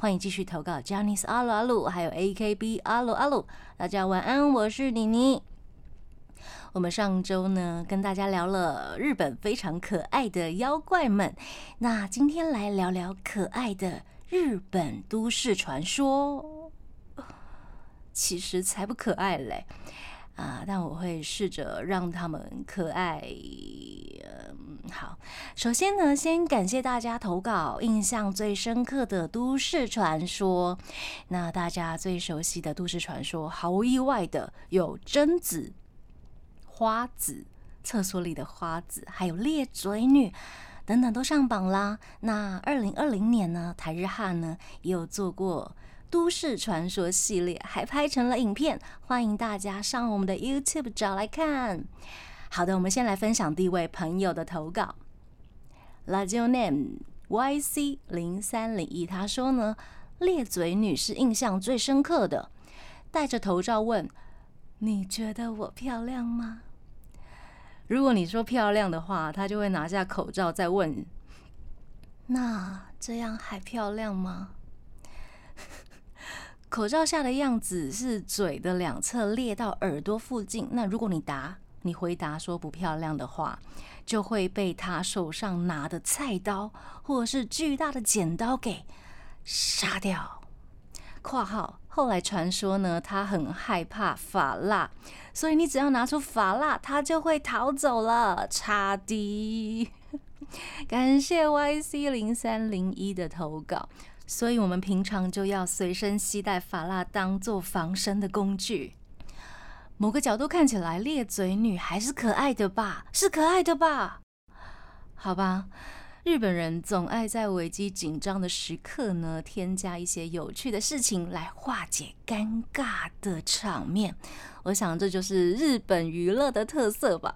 欢迎继续投稿 j a n i c e 阿鲁阿鲁，还有 AKB 阿鲁阿鲁。大家晚安，我是妮妮。我们上周呢跟大家聊了日本非常可爱的妖怪们，那今天来聊聊可爱的。日本都市传说，其实才不可爱嘞啊！但我会试着让他们可爱。好，首先呢，先感谢大家投稿印象最深刻的都市传说。那大家最熟悉的都市传说，毫无意外的有贞子、花子、厕所里的花子，还有裂嘴女。等等都上榜啦。那二零二零年呢，台日汉呢也有做过都市传说系列，还拍成了影片，欢迎大家上我们的 YouTube 找来看。好的，我们先来分享第一位朋友的投稿。l a j o Name YC 零三零一，他说呢，裂嘴女是印象最深刻的，戴着头罩问：“你觉得我漂亮吗？”如果你说漂亮的话，他就会拿下口罩再问：“那这样还漂亮吗？”口罩下的样子是嘴的两侧裂到耳朵附近。那如果你答你回答说不漂亮的话，就会被他手上拿的菜刀或者是巨大的剪刀给杀掉。括号。后来传说呢，他很害怕法蜡，所以你只要拿出法蜡，他就会逃走了。差的，感谢 YC 零三零一的投稿。所以我们平常就要随身携带法蜡，当做防身的工具。某个角度看起来，裂嘴女还是可爱的吧？是可爱的吧？好吧。日本人总爱在危机紧张的时刻呢，添加一些有趣的事情来化解尴尬的场面。我想这就是日本娱乐的特色吧。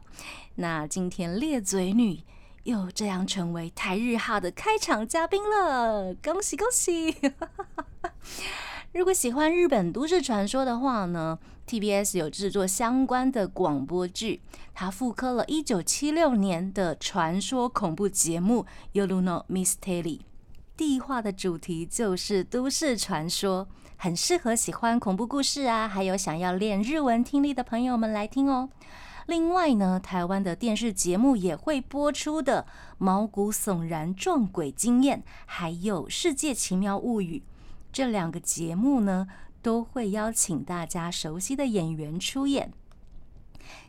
那今天裂嘴女又这样成为台日哈的开场嘉宾了，恭喜恭喜！如果喜欢日本都市传说的话呢？TBS 有制作相关的广播剧，它复刻了1976年的传说恐怖节目《Yoruno Mystery》，地化的主题就是都市传说，很适合喜欢恐怖故事啊，还有想要练日文听力的朋友们来听哦。另外呢，台湾的电视节目也会播出的《毛骨悚然撞鬼经验》，还有《世界奇妙物语》这两个节目呢。都会邀请大家熟悉的演员出演，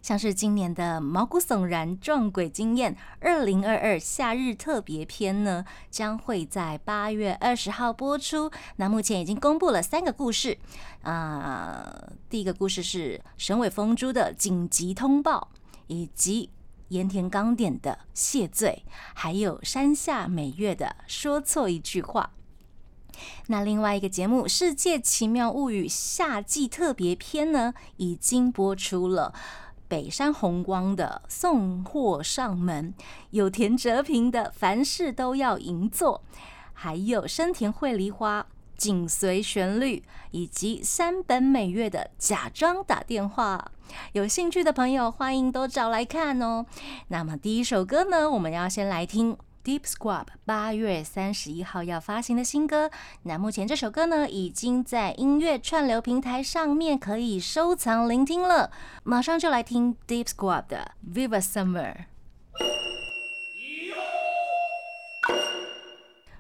像是今年的《毛骨悚然撞鬼经验》二零二二夏日特别篇呢，将会在八月二十号播出。那目前已经公布了三个故事啊，第一个故事是神尾风珠的紧急通报，以及盐田刚典的谢罪，还有山下美月的说错一句话。那另外一个节目《世界奇妙物语》夏季特别篇呢，已经播出了。北山红光的送货上门，有田哲平的凡事都要银座，还有深田惠梨花紧随旋律，以及山本美月的假装打电话。有兴趣的朋友，欢迎都找来看哦。那么第一首歌呢，我们要先来听。Deep Squab 八月三十一号要发行的新歌，那目前这首歌呢已经在音乐串流平台上面可以收藏聆听了。马上就来听 Deep Squab 的 Viva Summer。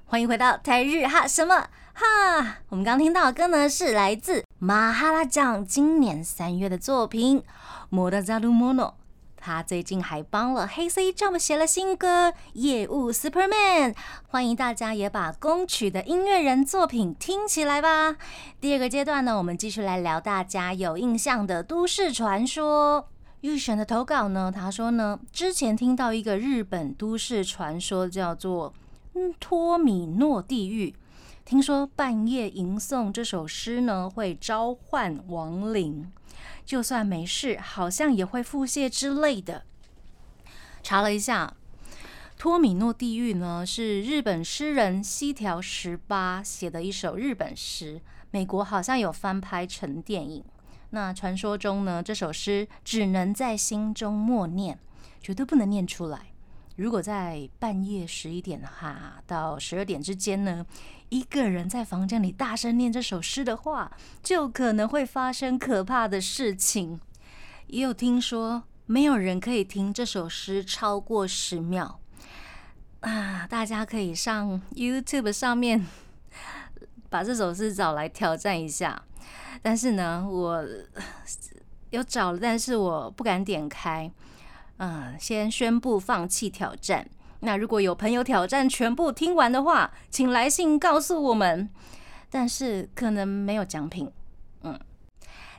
欢迎回到台日哈什么哈？我们刚听到的歌呢是来自马哈拉酱今年三月的作品《摩达扎鲁莫诺》。他最近还帮了黑 C Jump 写了新歌《业务 Superman》，欢迎大家也把宫曲的音乐人作品听起来吧。第二个阶段呢，我们继续来聊大家有印象的都市传说。预选的投稿呢，他说呢，之前听到一个日本都市传说叫做“嗯托米诺地狱”，听说半夜吟诵这首诗呢，会召唤亡灵，就算没事，好像也会腹泻之类的。查了一下，《托米诺地狱》呢是日本诗人西条十八写的一首日本诗，美国好像有翻拍成电影。那传说中呢，这首诗只能在心中默念，绝对不能念出来。如果在半夜十一点哈到十二点之间呢，一个人在房间里大声念这首诗的话，就可能会发生可怕的事情。也有听说，没有人可以听这首诗超过十秒啊！大家可以上 YouTube 上面把这首诗找来挑战一下。但是呢，我 有找了，但是我不敢点开。嗯，先宣布放弃挑战。那如果有朋友挑战全部听完的话，请来信告诉我们。但是可能没有奖品。嗯，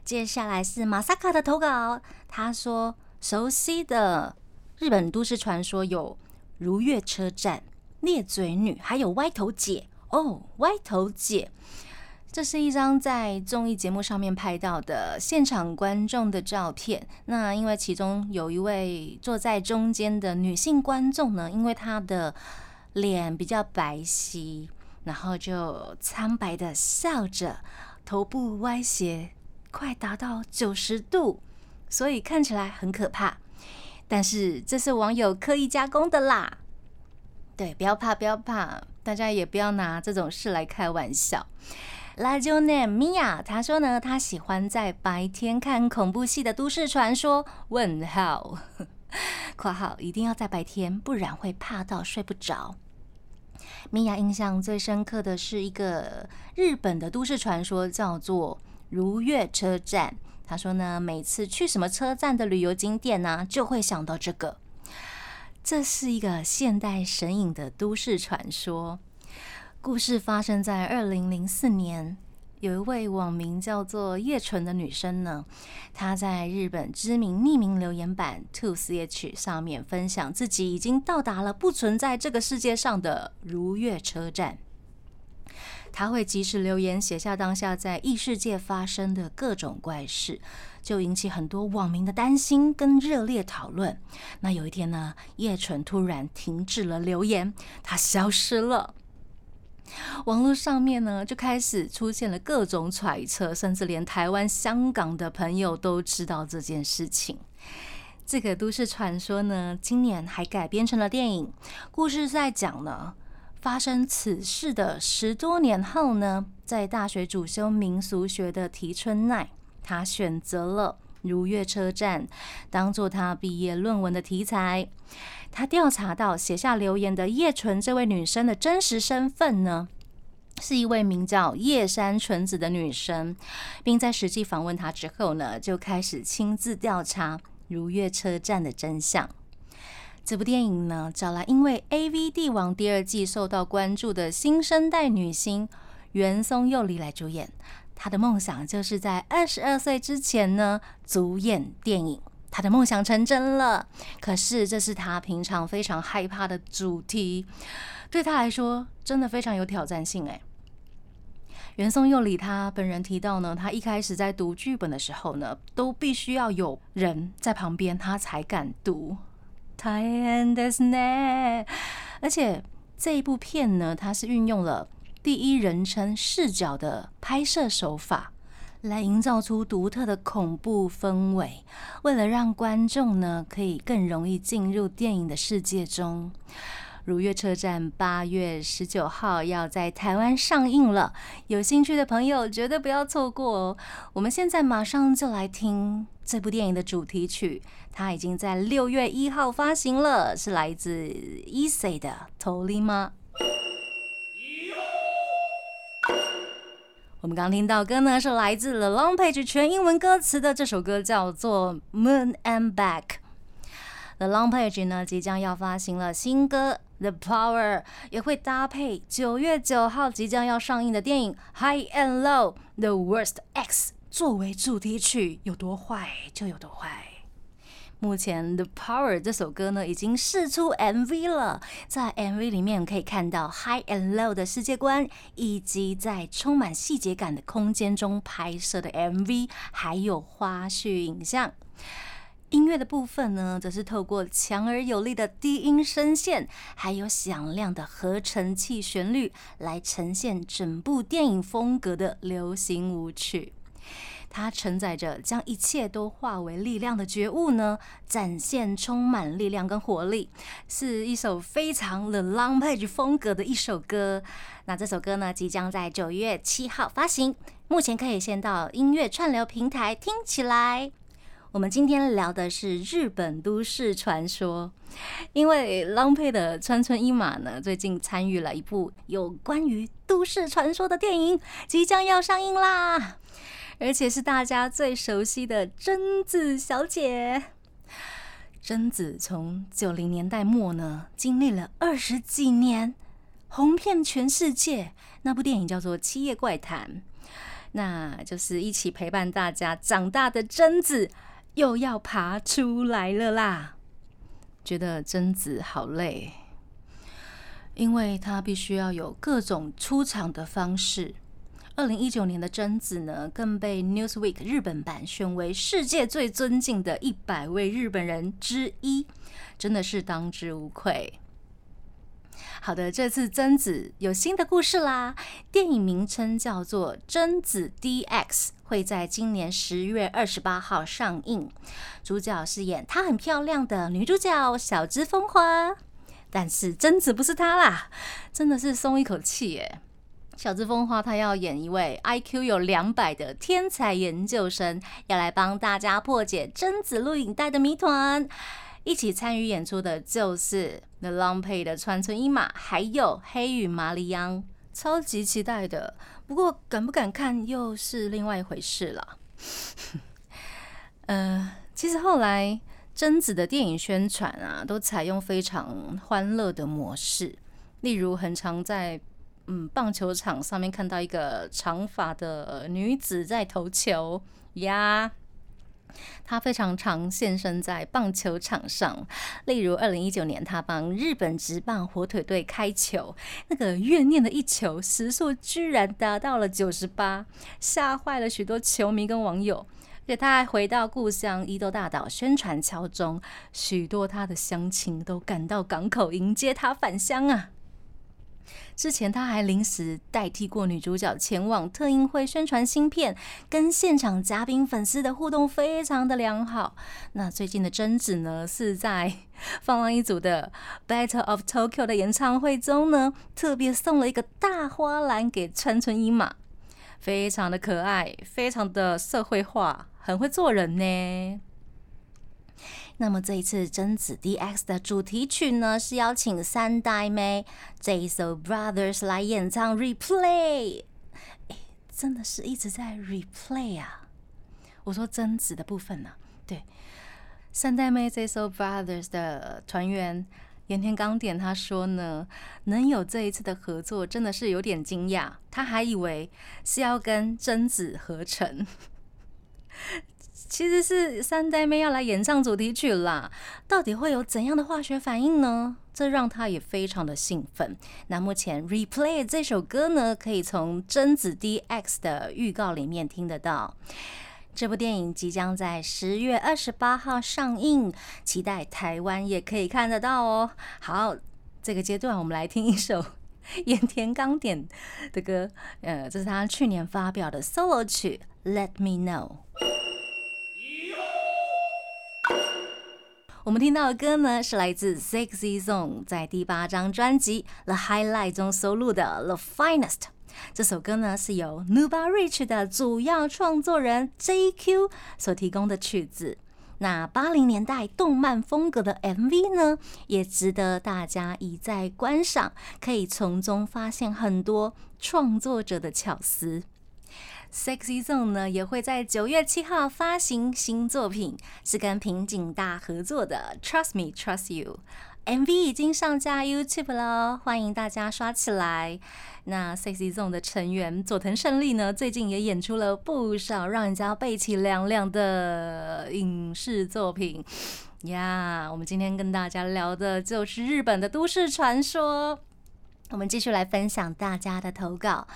接下来是马萨卡的投稿。他说，熟悉的日本都市传说有如月车站、裂嘴女，还有歪头姐。哦，歪头姐。这是一张在综艺节目上面拍到的现场观众的照片。那因为其中有一位坐在中间的女性观众呢，因为她的脸比较白皙，然后就苍白的笑着，头部歪斜，快达到九十度，所以看起来很可怕。但是这是网友刻意加工的啦。对，不要怕，不要怕，大家也不要拿这种事来开玩笑。拉就 name Mia，他说呢，他喜欢在白天看恐怖戏的都市传说。问号，括号一定要在白天，不然会怕到睡不着。米娅印象最深刻的是一个日本的都市传说，叫做如月车站。他说呢，每次去什么车站的旅游景点呢，就会想到这个。这是一个现代神隐的都市传说。故事发生在二零零四年，有一位网名叫做叶纯的女生呢，她在日本知名匿名留言板 Two C H 上面分享自己已经到达了不存在这个世界上的如月车站。她会及时留言写下当下在异世界发生的各种怪事，就引起很多网民的担心跟热烈讨论。那有一天呢，叶纯突然停止了留言，她消失了。网络上面呢，就开始出现了各种揣测，甚至连台湾、香港的朋友都知道这件事情。这个都市传说呢，今年还改编成了电影。故事在讲呢，发生此事的十多年后呢，在大学主修民俗学的提春奈，他选择了如月车站当做他毕业论文的题材。他调查到写下留言的叶纯这位女生的真实身份呢，是一位名叫叶山纯子的女生，并在实际访问她之后呢，就开始亲自调查如月车站的真相。这部电影呢，找来因为《A V 帝王》第二季受到关注的新生代女星袁松佑里来主演。他的梦想就是在二十二岁之前呢，主演电影。他的梦想成真了，可是这是他平常非常害怕的主题，对他来说真的非常有挑战性。哎，袁松佑里他本人提到呢，他一开始在读剧本的时候呢，都必须要有人在旁边，他才敢读。太难的是呢，而且这一部片呢，它是运用了第一人称视角的拍摄手法。来营造出独特的恐怖氛围。为了让观众呢可以更容易进入电影的世界中，《如月车站》八月十九号要在台湾上映了，有兴趣的朋友绝对不要错过哦！我们现在马上就来听这部电影的主题曲，它已经在六月一号发行了，是来自 Eazy 的《头里吗》。我们刚听到歌呢，是来自 The Long Page 全英文歌词的这首歌，叫做《Moon and Back》。The Long Page 呢，即将要发行了新歌《The Power》，也会搭配九月九号即将要上映的电影《High and Low: The Worst X》作为主题曲，有多坏就有多坏。目前《The Power》这首歌呢，已经试出 MV 了。在 MV 里面可以看到 High and Low 的世界观，以及在充满细节感的空间中拍摄的 MV，还有花絮影像。音乐的部分呢，则是透过强而有力的低音声线，还有响亮的合成器旋律，来呈现整部电影风格的流行舞曲。它承载着将一切都化为力量的觉悟呢，展现充满力量跟活力，是一首非常的 Long Page 风格的一首歌。那这首歌呢，即将在九月七号发行，目前可以先到音乐串流平台听起来。我们今天聊的是日本都市传说，因为浪佩的川村一马呢，最近参与了一部有关于都市传说的电影，即将要上映啦，而且是大家最熟悉的贞子小姐。贞子从九零年代末呢，经历了二十几年，红遍全世界。那部电影叫做《七夜怪谈》，那就是一起陪伴大家长大的贞子。又要爬出来了啦！觉得贞子好累，因为她必须要有各种出场的方式。二零一九年的贞子呢，更被 Newsweek 日本版选为世界最尊敬的一百位日本人之一，真的是当之无愧。好的，这次贞子有新的故事啦，电影名称叫做《贞子 DX》。会在今年十月二十八号上映，主角是演她很漂亮的女主角小芝风花，但是贞子不是她啦，真的是松一口气耶！小芝风花她要演一位 IQ 有两百的天才研究生，要来帮大家破解贞子录影带的谜团。一起参与演出的就是 The Long Pay 的川村一马，还有黑羽麻里央，超级期待的。不过敢不敢看又是另外一回事了。呃，其实后来贞子的电影宣传啊，都采用非常欢乐的模式，例如很常在嗯棒球场上面看到一个长发的女子在投球呀。他非常常现身在棒球场上，例如二零一九年，他帮日本职棒火腿队开球，那个怨念的一球时速居然达到了九十八，吓坏了许多球迷跟网友。而且他还回到故乡伊豆大岛宣传桥中，许多他的乡亲都赶到港口迎接他返乡啊。之前他还临时代替过女主角前往特映会宣传新片，跟现场嘉宾粉丝的互动非常的良好。那最近的贞子呢，是在放浪一组的《Battle of Tokyo》的演唱会中呢，特别送了一个大花篮给川村一马，非常的可爱，非常的社会化，很会做人呢。那么这一次贞子 DX 的主题曲呢，是邀请三代妹 JSO Brothers 来演唱 Replay。哎，真的是一直在 Replay 啊！我说贞子的部分呢，对，三代妹 JSO Brothers 的团员岩田刚典他说呢，能有这一次的合作，真的是有点惊讶，他还以为是要跟贞子合成。其实是三代妹要来演唱主题曲啦，到底会有怎样的化学反应呢？这让他也非常的兴奋。那目前《Replay》这首歌呢，可以从贞子 DX 的预告里面听得到。这部电影即将在十月二十八号上映，期待台湾也可以看得到哦。好，这个阶段我们来听一首 盐田刚典的歌，呃，这是他去年发表的 solo 曲《Let Me Know》。我们听到的歌呢，是来自 Sexy Zone 在第八张专辑《The Highlight》中收录的《The Finest》。这首歌呢，是由 Nuba Rich 的主要创作人 JQ 所提供的曲子。那八零年代动漫风格的 MV 呢，也值得大家一再观赏，可以从中发现很多创作者的巧思。Sexy Zone 呢也会在九月七号发行新作品，是跟平井大合作的《Trust Me Trust You》。MV 已经上架 YouTube 了，欢迎大家刷起来。那 Sexy Zone 的成员佐藤胜利呢，最近也演出了不少让人家背脊凉凉的影视作品呀。我们今天跟大家聊的就是日本的都市传说。我们继续来分享大家的投稿。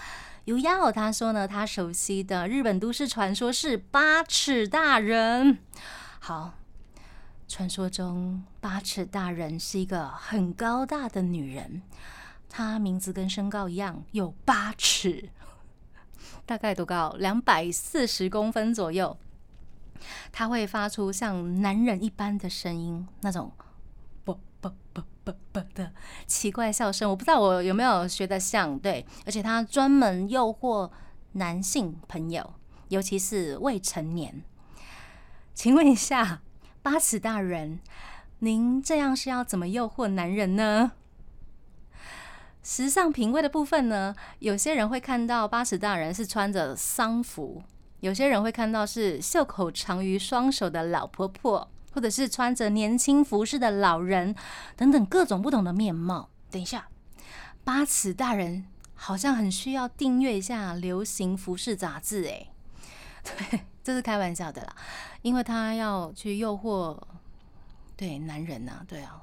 有丫哦，他说呢，他熟悉的日本都市传说是八尺大人。好。传说中，八尺大人是一个很高大的女人，她名字跟身高一样，有八尺，大概多高？两百四十公分左右。她会发出像男人一般的声音，那种啵啵啵的奇怪笑声。我不知道我有没有学得像？对，而且他专门诱惑男性朋友，尤其是未成年。请问一下。八尺大人，您这样是要怎么诱惑男人呢？时尚品味的部分呢？有些人会看到八尺大人是穿着丧服，有些人会看到是袖口长于双手的老婆婆，或者是穿着年轻服饰的老人，等等各种不同的面貌。等一下，八尺大人好像很需要订阅一下流行服饰杂志，诶。对。这是开玩笑的啦，因为他要去诱惑对男人呐，对啊，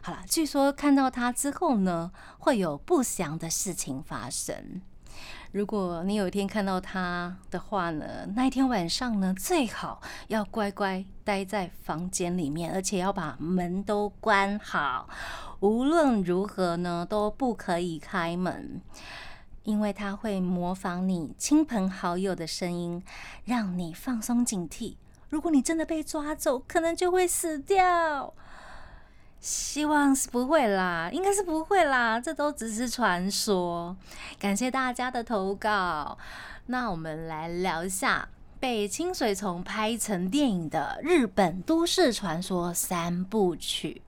好了，据说看到他之后呢，会有不祥的事情发生。如果你有一天看到他的话呢，那一天晚上呢，最好要乖乖待在房间里面，而且要把门都关好，无论如何呢，都不可以开门。因为他会模仿你亲朋好友的声音，让你放松警惕。如果你真的被抓走，可能就会死掉。希望是不会啦，应该是不会啦，这都只是传说。感谢大家的投稿。那我们来聊一下被清水虫拍成电影的日本都市传说三部曲。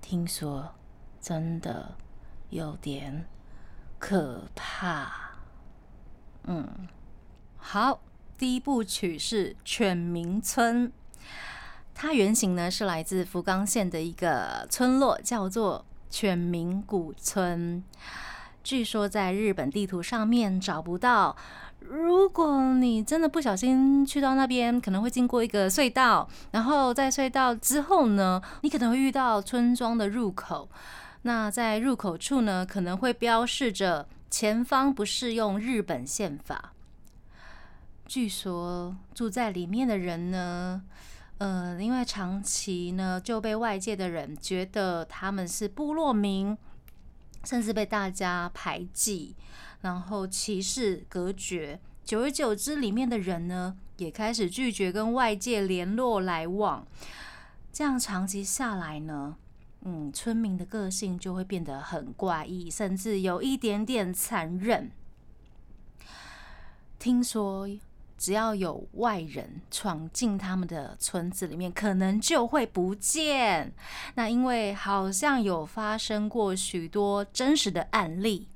听说真的有点。可怕，嗯，好，第一部曲是《犬鸣村》，它原型呢是来自福冈县的一个村落，叫做犬鸣古村。据说在日本地图上面找不到，如果你真的不小心去到那边，可能会经过一个隧道，然后在隧道之后呢，你可能会遇到村庄的入口。那在入口处呢，可能会标示着前方不适用日本宪法。据说住在里面的人呢，呃，因为长期呢就被外界的人觉得他们是部落民，甚至被大家排挤，然后歧视隔绝。久而久之，里面的人呢也开始拒绝跟外界联络来往。这样长期下来呢？嗯，村民的个性就会变得很怪异，甚至有一点点残忍。听说只要有外人闯进他们的村子里面，可能就会不见。那因为好像有发生过许多真实的案例，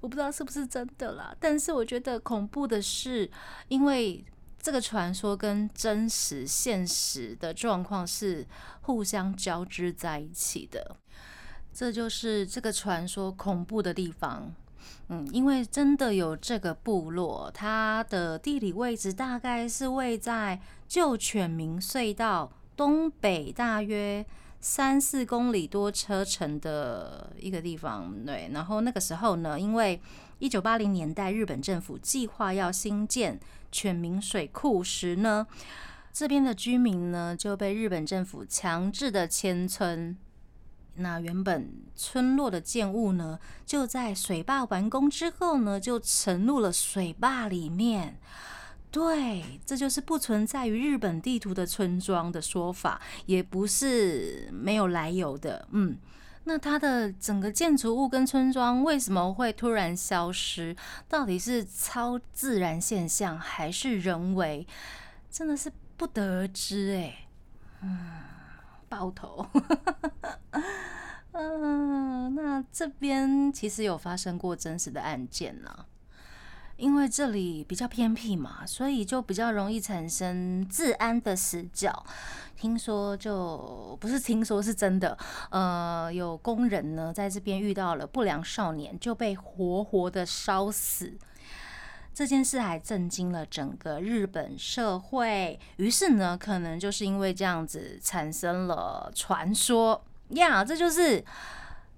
我不知道是不是真的啦。但是我觉得恐怖的是，因为。这个传说跟真实现实的状况是互相交织在一起的，这就是这个传说恐怖的地方。嗯，因为真的有这个部落，它的地理位置大概是位在旧犬鸣隧道东北大约三四公里多车程的一个地方。对，然后那个时候呢，因为一九八零年代日本政府计划要新建。犬鸣水库时呢，这边的居民呢就被日本政府强制的迁村。那原本村落的建物呢，就在水坝完工之后呢，就沉入了水坝里面。对，这就是不存在于日本地图的村庄的说法，也不是没有来由的。嗯。那它的整个建筑物跟村庄为什么会突然消失？到底是超自然现象还是人为？真的是不得而知哎。嗯，爆头。嗯，那这边其实有发生过真实的案件呢。因为这里比较偏僻嘛，所以就比较容易产生治安的死角。听说就不是听说，是真的。呃，有工人呢在这边遇到了不良少年，就被活活的烧死。这件事还震惊了整个日本社会。于是呢，可能就是因为这样子产生了传说呀，这就是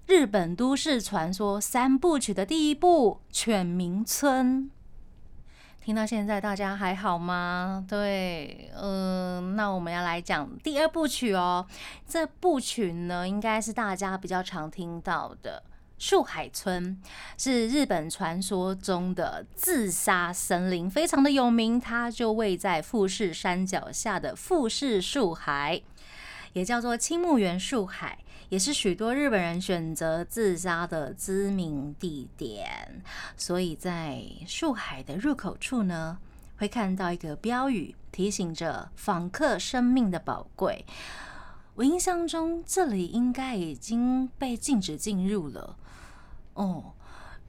日本都市传说三部曲的第一部《犬鸣村》。听到现在，大家还好吗？对，嗯，那我们要来讲第二部曲哦。这部曲呢，应该是大家比较常听到的树海村，是日本传说中的自杀森林，非常的有名。它就位在富士山脚下的富士树海，也叫做青木原树海。也是许多日本人选择自杀的知名地点，所以在树海的入口处呢，会看到一个标语，提醒着访客生命的宝贵。我印象中，这里应该已经被禁止进入了。哦。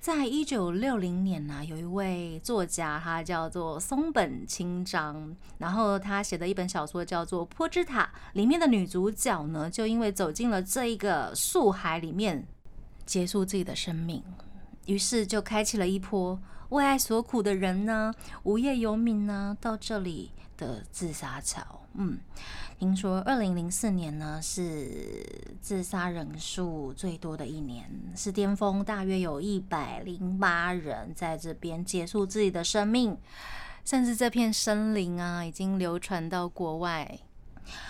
在一九六零年呢，有一位作家，他叫做松本清张，然后他写的一本小说叫做《坡之塔》，里面的女主角呢，就因为走进了这一个树海里面，结束自己的生命，于是就开启了一波为爱所苦的人呢，无业游民呢，到这里的自杀潮。嗯，听说二零零四年呢是自杀人数最多的一年，是巅峰，大约有一百零八人在这边结束自己的生命，甚至这片森林啊已经流传到国外。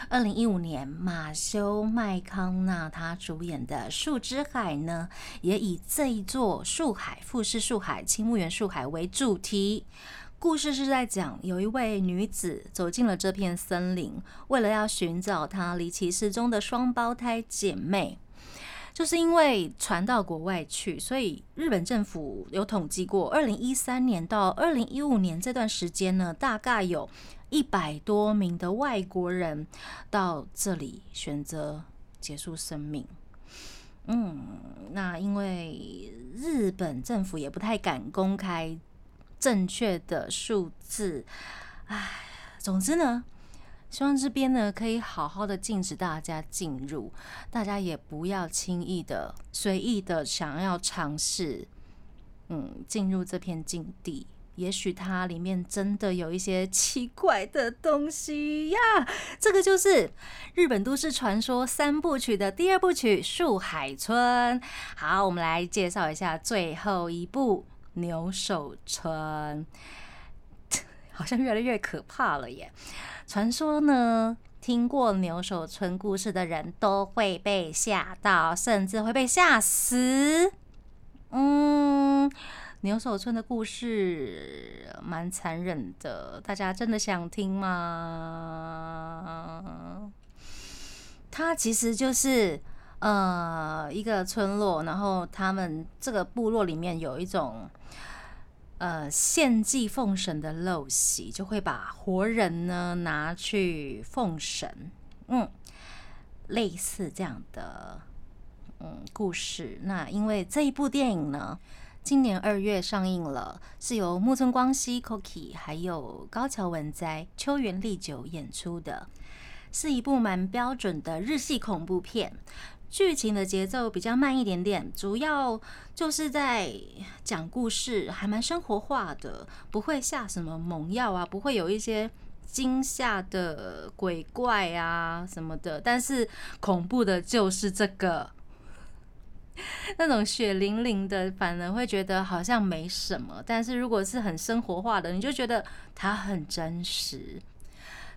二零一五年，马修麦康纳他主演的《树之海》呢，也以这一座树海富士树海青木原树海为主题。故事是在讲，有一位女子走进了这片森林，为了要寻找她离奇失踪的双胞胎姐妹。就是因为传到国外去，所以日本政府有统计过，二零一三年到二零一五年这段时间呢，大概有一百多名的外国人到这里选择结束生命。嗯，那因为日本政府也不太敢公开。正确的数字，唉，总之呢，希望这边呢可以好好的禁止大家进入，大家也不要轻易的、随意的想要尝试，嗯，进入这片禁地，也许它里面真的有一些奇怪的东西呀。这个就是日本都市传说三部曲的第二部曲《树海村》。好，我们来介绍一下最后一部。牛首村 好像越来越可怕了耶！传说呢，听过牛首村故事的人都会被吓到，甚至会被吓死。嗯，牛首村的故事蛮残忍的，大家真的想听吗？它其实就是。呃，一个村落，然后他们这个部落里面有一种呃献祭奉神的陋习，就会把活人呢拿去奉神，嗯，类似这样的嗯故事。那因为这一部电影呢，今年二月上映了，是由木村光希、Koki 还有高桥文哉、秋元丽久演出的，是一部蛮标准的日系恐怖片。剧情的节奏比较慢一点点，主要就是在讲故事，还蛮生活化的，不会下什么猛药啊，不会有一些惊吓的鬼怪啊什么的。但是恐怖的就是这个，那种血淋淋的，反而会觉得好像没什么。但是如果是很生活化的，你就觉得它很真实。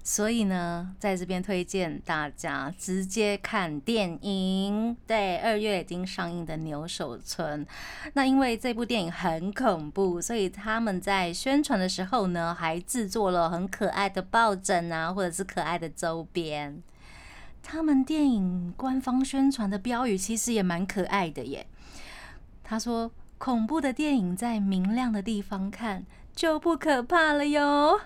所以呢，在这边推荐大家直接看电影。对，二月已经上映的《牛首村》，那因为这部电影很恐怖，所以他们在宣传的时候呢，还制作了很可爱的抱枕啊，或者是可爱的周边。他们电影官方宣传的标语其实也蛮可爱的耶。他说：“恐怖的电影在明亮的地方看就不可怕了哟。”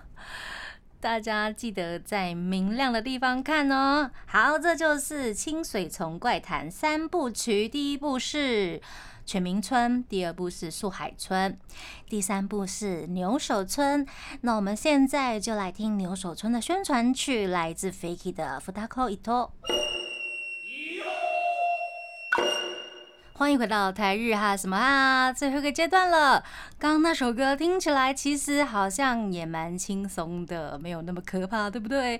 大家记得在明亮的地方看哦。好，这就是《清水虫怪谈》三部曲，第一部是《全民村，第二部是素海村，第三部是牛首村。那我们现在就来听牛首村的宣传曲，来自 Fakey 的《Futako Ito》。欢迎回到台日哈什么哈最后一个阶段了。刚刚那首歌听起来其实好像也蛮轻松的，没有那么可怕，对不对？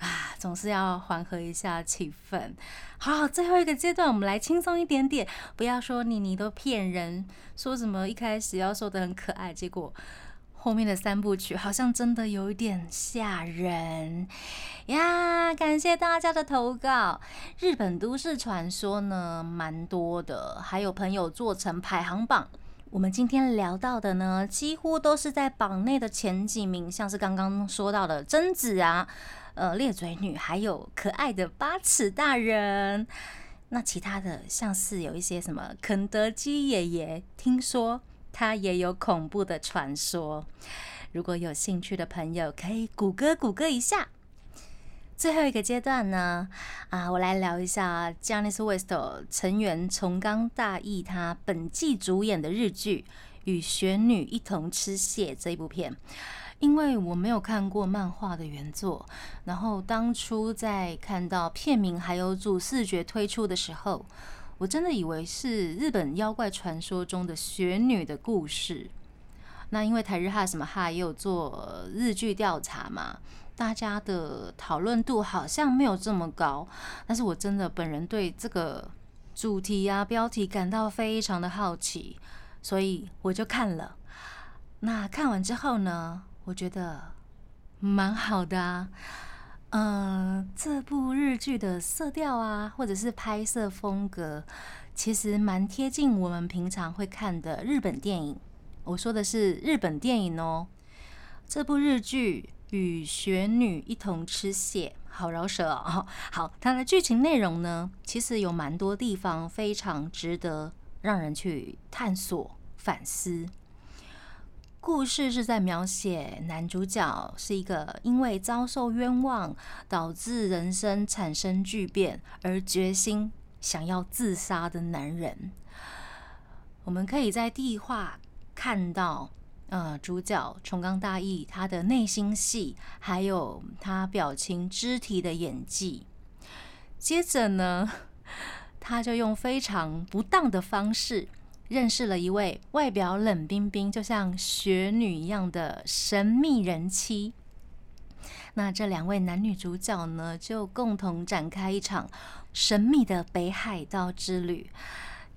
啊，总是要缓和一下气氛。好，最后一个阶段我们来轻松一点点，不要说妮妮都骗人，说什么一开始要说的很可爱，结果。后面的三部曲好像真的有一点吓人呀！感谢大家的投稿。日本都市传说呢，蛮多的，还有朋友做成排行榜。我们今天聊到的呢，几乎都是在榜内的前几名，像是刚刚说到的贞子啊，呃，裂嘴女，还有可爱的八尺大人。那其他的，像是有一些什么肯德基爷爷，听说。它也有恐怖的传说，如果有兴趣的朋友可以谷歌谷歌一下。最后一个阶段呢，啊，我来聊一下 Janice West 成员重冈大义他本季主演的日剧《与玄女一同吃蟹》这一部片。因为我没有看过漫画的原作，然后当初在看到片名还有主视觉推出的时候。我真的以为是日本妖怪传说中的雪女的故事。那因为台日哈什么哈也有做日剧调查嘛，大家的讨论度好像没有这么高。但是我真的本人对这个主题啊标题感到非常的好奇，所以我就看了。那看完之后呢，我觉得蛮好的啊。嗯，这部日剧的色调啊，或者是拍摄风格，其实蛮贴近我们平常会看的日本电影。我说的是日本电影哦。这部日剧与雪女一同吃蟹，好饶舌哦。好，它的剧情内容呢，其实有蛮多地方非常值得让人去探索、反思。故事是在描写男主角是一个因为遭受冤枉，导致人生产生巨变而决心想要自杀的男人。我们可以在第一话看到，呃，主角重刚大义他的内心戏，还有他表情、肢体的演技。接着呢，他就用非常不当的方式。认识了一位外表冷冰冰，就像雪女一样的神秘人妻。那这两位男女主角呢，就共同展开一场神秘的北海道之旅，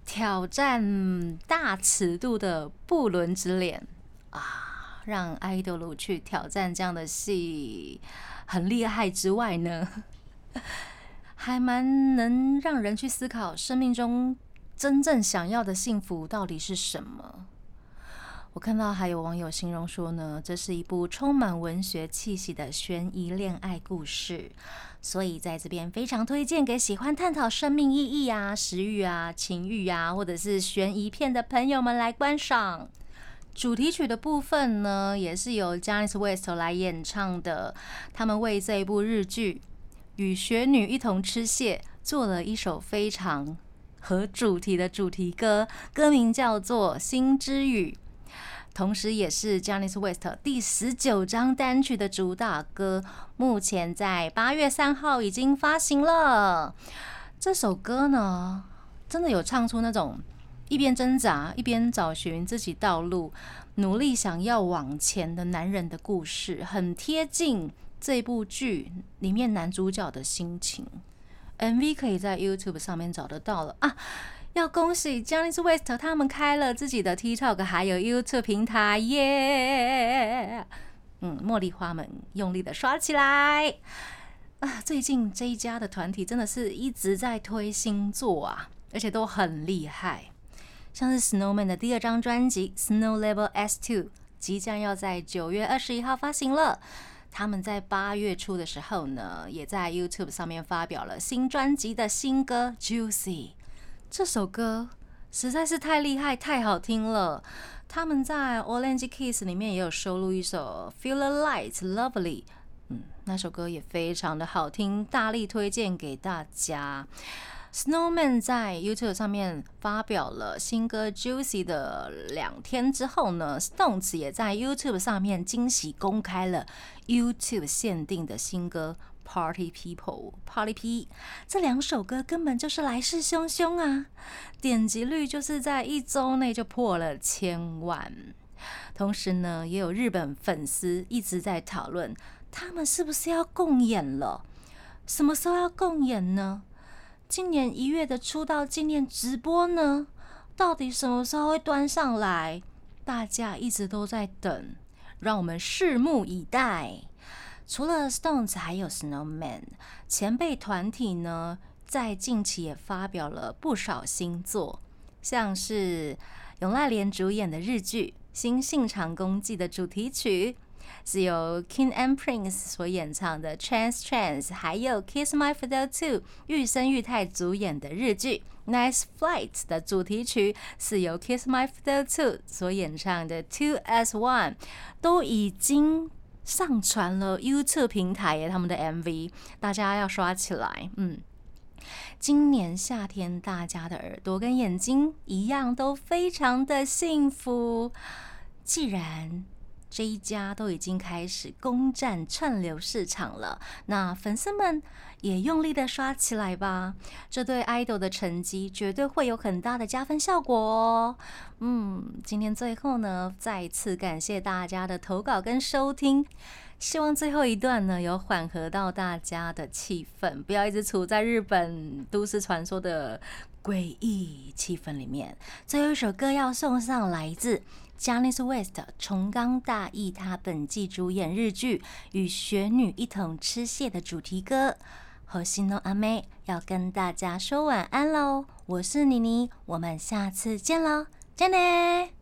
挑战大尺度的不伦之恋啊！让爱豆鲁去挑战这样的戏，很厉害之外呢，还蛮能让人去思考生命中。真正想要的幸福到底是什么？我看到还有网友形容说呢，这是一部充满文学气息的悬疑恋爱故事，所以在这边非常推荐给喜欢探讨生命意义啊、食欲啊、情欲啊，或者是悬疑片的朋友们来观赏。主题曲的部分呢，也是由 Janice West 来演唱的，他们为这一部日剧《与雪女一同吃蟹》做了一首非常。和主题的主题歌，歌名叫做《心之语》，同时也是 Janice West 第十九张单曲的主打歌。目前在八月三号已经发行了。这首歌呢，真的有唱出那种一边挣扎一边找寻自己道路、努力想要往前的男人的故事，很贴近这部剧里面男主角的心情。MV 可以在 YouTube 上面找得到了啊！要恭喜 Janice West 他们开了自己的 TikTok 还有 YouTube 平台耶！嗯，茉莉花们用力的刷起来啊！最近这一家的团体真的是一直在推新作啊，而且都很厉害，像是 Snowman 的第二张专辑 Snow Level S2 即将要在九月二十一号发行了。他们在八月初的时候呢，也在 YouTube 上面发表了新专辑的新歌《Juicy》。这首歌实在是太厉害、太好听了。他们在《Orange Kiss》里面也有收录一首《Feel the Light Lovely》，嗯，那首歌也非常的好听，大力推荐给大家。Snowman 在 YouTube 上面发表了新歌《Juicy》的两天之后呢，Stones 也在 YouTube 上面惊喜公开了 YouTube 限定的新歌《Party People》（Party P）。这两首歌根本就是来势汹汹啊，点击率就是在一周内就破了千万。同时呢，也有日本粉丝一直在讨论，他们是不是要共演了？什么时候要共演呢？今年一月的出道纪念直播呢，到底什么时候会端上来？大家一直都在等，让我们拭目以待。除了 Stones，还有 Snowman 前辈团体呢，在近期也发表了不少新作，像是永濑廉主演的日剧《新信长公记》的主题曲。是由 King and Prince 所演唱的《Chance Chance》，还有《Kiss My Fidel Two》玉生玉太主演的日剧《Nice Flight》的主题曲，是由 Kiss My Fidel Two 所演唱的《Two as One》，都已经上传了 YouTube 平台耶，他们的 MV，大家要刷起来。嗯，今年夏天，大家的耳朵跟眼睛一样，都非常的幸福。既然这一家都已经开始攻占串流市场了，那粉丝们也用力的刷起来吧！这对 iQ 的成绩绝对会有很大的加分效果哦。嗯，今天最后呢，再次感谢大家的投稿跟收听，希望最后一段呢有缓和到大家的气氛，不要一直处在日本都市传说的诡异气氛里面。最后一首歌要送上，来自。Janice West 重刚大义，他本季主演日剧《与雪女一同吃蟹》的主题歌。和新郎阿妹要跟大家说晚安喽，我是妮妮，我们下次见喽，再见。